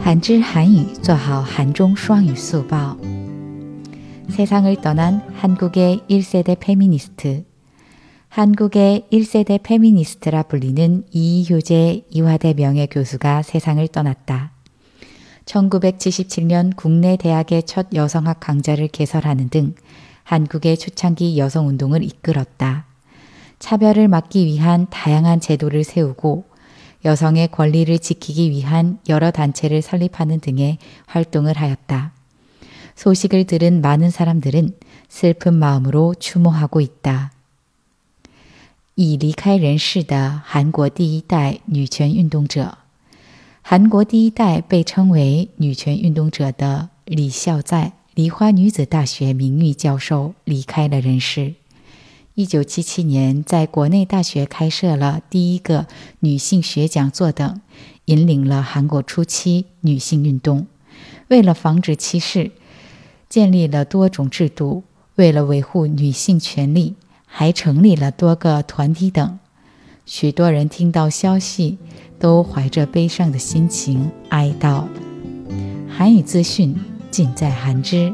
한知한유做好韩中双语速报 세상을 떠난 한국의 1세대 페미니스트 한국의 1세대 페미니스트라 불리는 이효재 이화대 명예교수가 세상을 떠났다. 1977년 국내 대학의 첫 여성학 강좌를 개설하는 등 한국의 초창기 여성운동을 이끌었다. 차별을 막기 위한 다양한 제도를 세우고 여성의 권리를 지키기 위한 여러 단체를 설립하는 등의 활동을 하였다. 소식을 들은 많은 사람들은 슬픈 마음으로 추모하고 있다. 已离开人世的韩国第一代女权运动者，韩国第一代被称为女权运动者的李孝在梨花女子大学名誉教授离开了人世。 一九七七年，在国内大学开设了第一个女性学讲座等，引领了韩国初期女性运动。为了防止歧视，建立了多种制度；为了维护女性权利，还成立了多个团体等。许多人听到消息，都怀着悲伤的心情哀悼。韩语资讯尽在韩知。